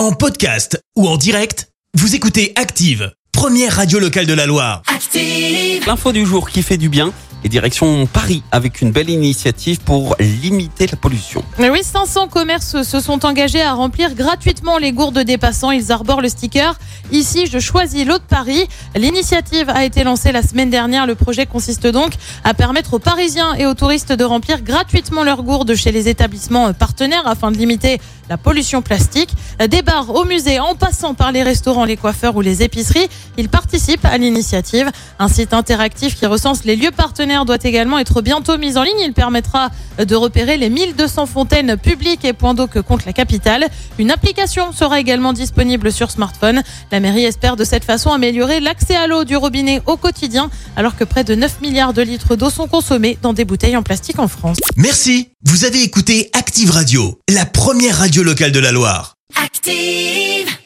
En podcast ou en direct, vous écoutez Active, première radio locale de la Loire. Active. L'info du jour qui fait du bien et direction Paris avec une belle initiative pour limiter la pollution. Mais oui, 500 commerces se sont engagés à remplir gratuitement les gourdes des passants. Ils arborent le sticker Ici, je choisis l'eau de Paris. L'initiative a été lancée la semaine dernière. Le projet consiste donc à permettre aux Parisiens et aux touristes de remplir gratuitement leurs gourdes chez les établissements partenaires afin de limiter la pollution plastique. Des bars au musée, en passant par les restaurants, les coiffeurs ou les épiceries, ils participent à l'initiative. Un site interactif qui recense les lieux partenaires doit également être bientôt mis en ligne. Il permettra de repérer les 1200 fontaines publiques et points d'eau que compte la capitale. Une application sera également disponible sur smartphone. La mairie espère de cette façon améliorer l'accès à l'eau du robinet au quotidien, alors que près de 9 milliards de litres d'eau sont consommés dans des bouteilles en plastique en France. Merci. Vous avez écouté Active Radio, la première radio locale de la Loire. Active!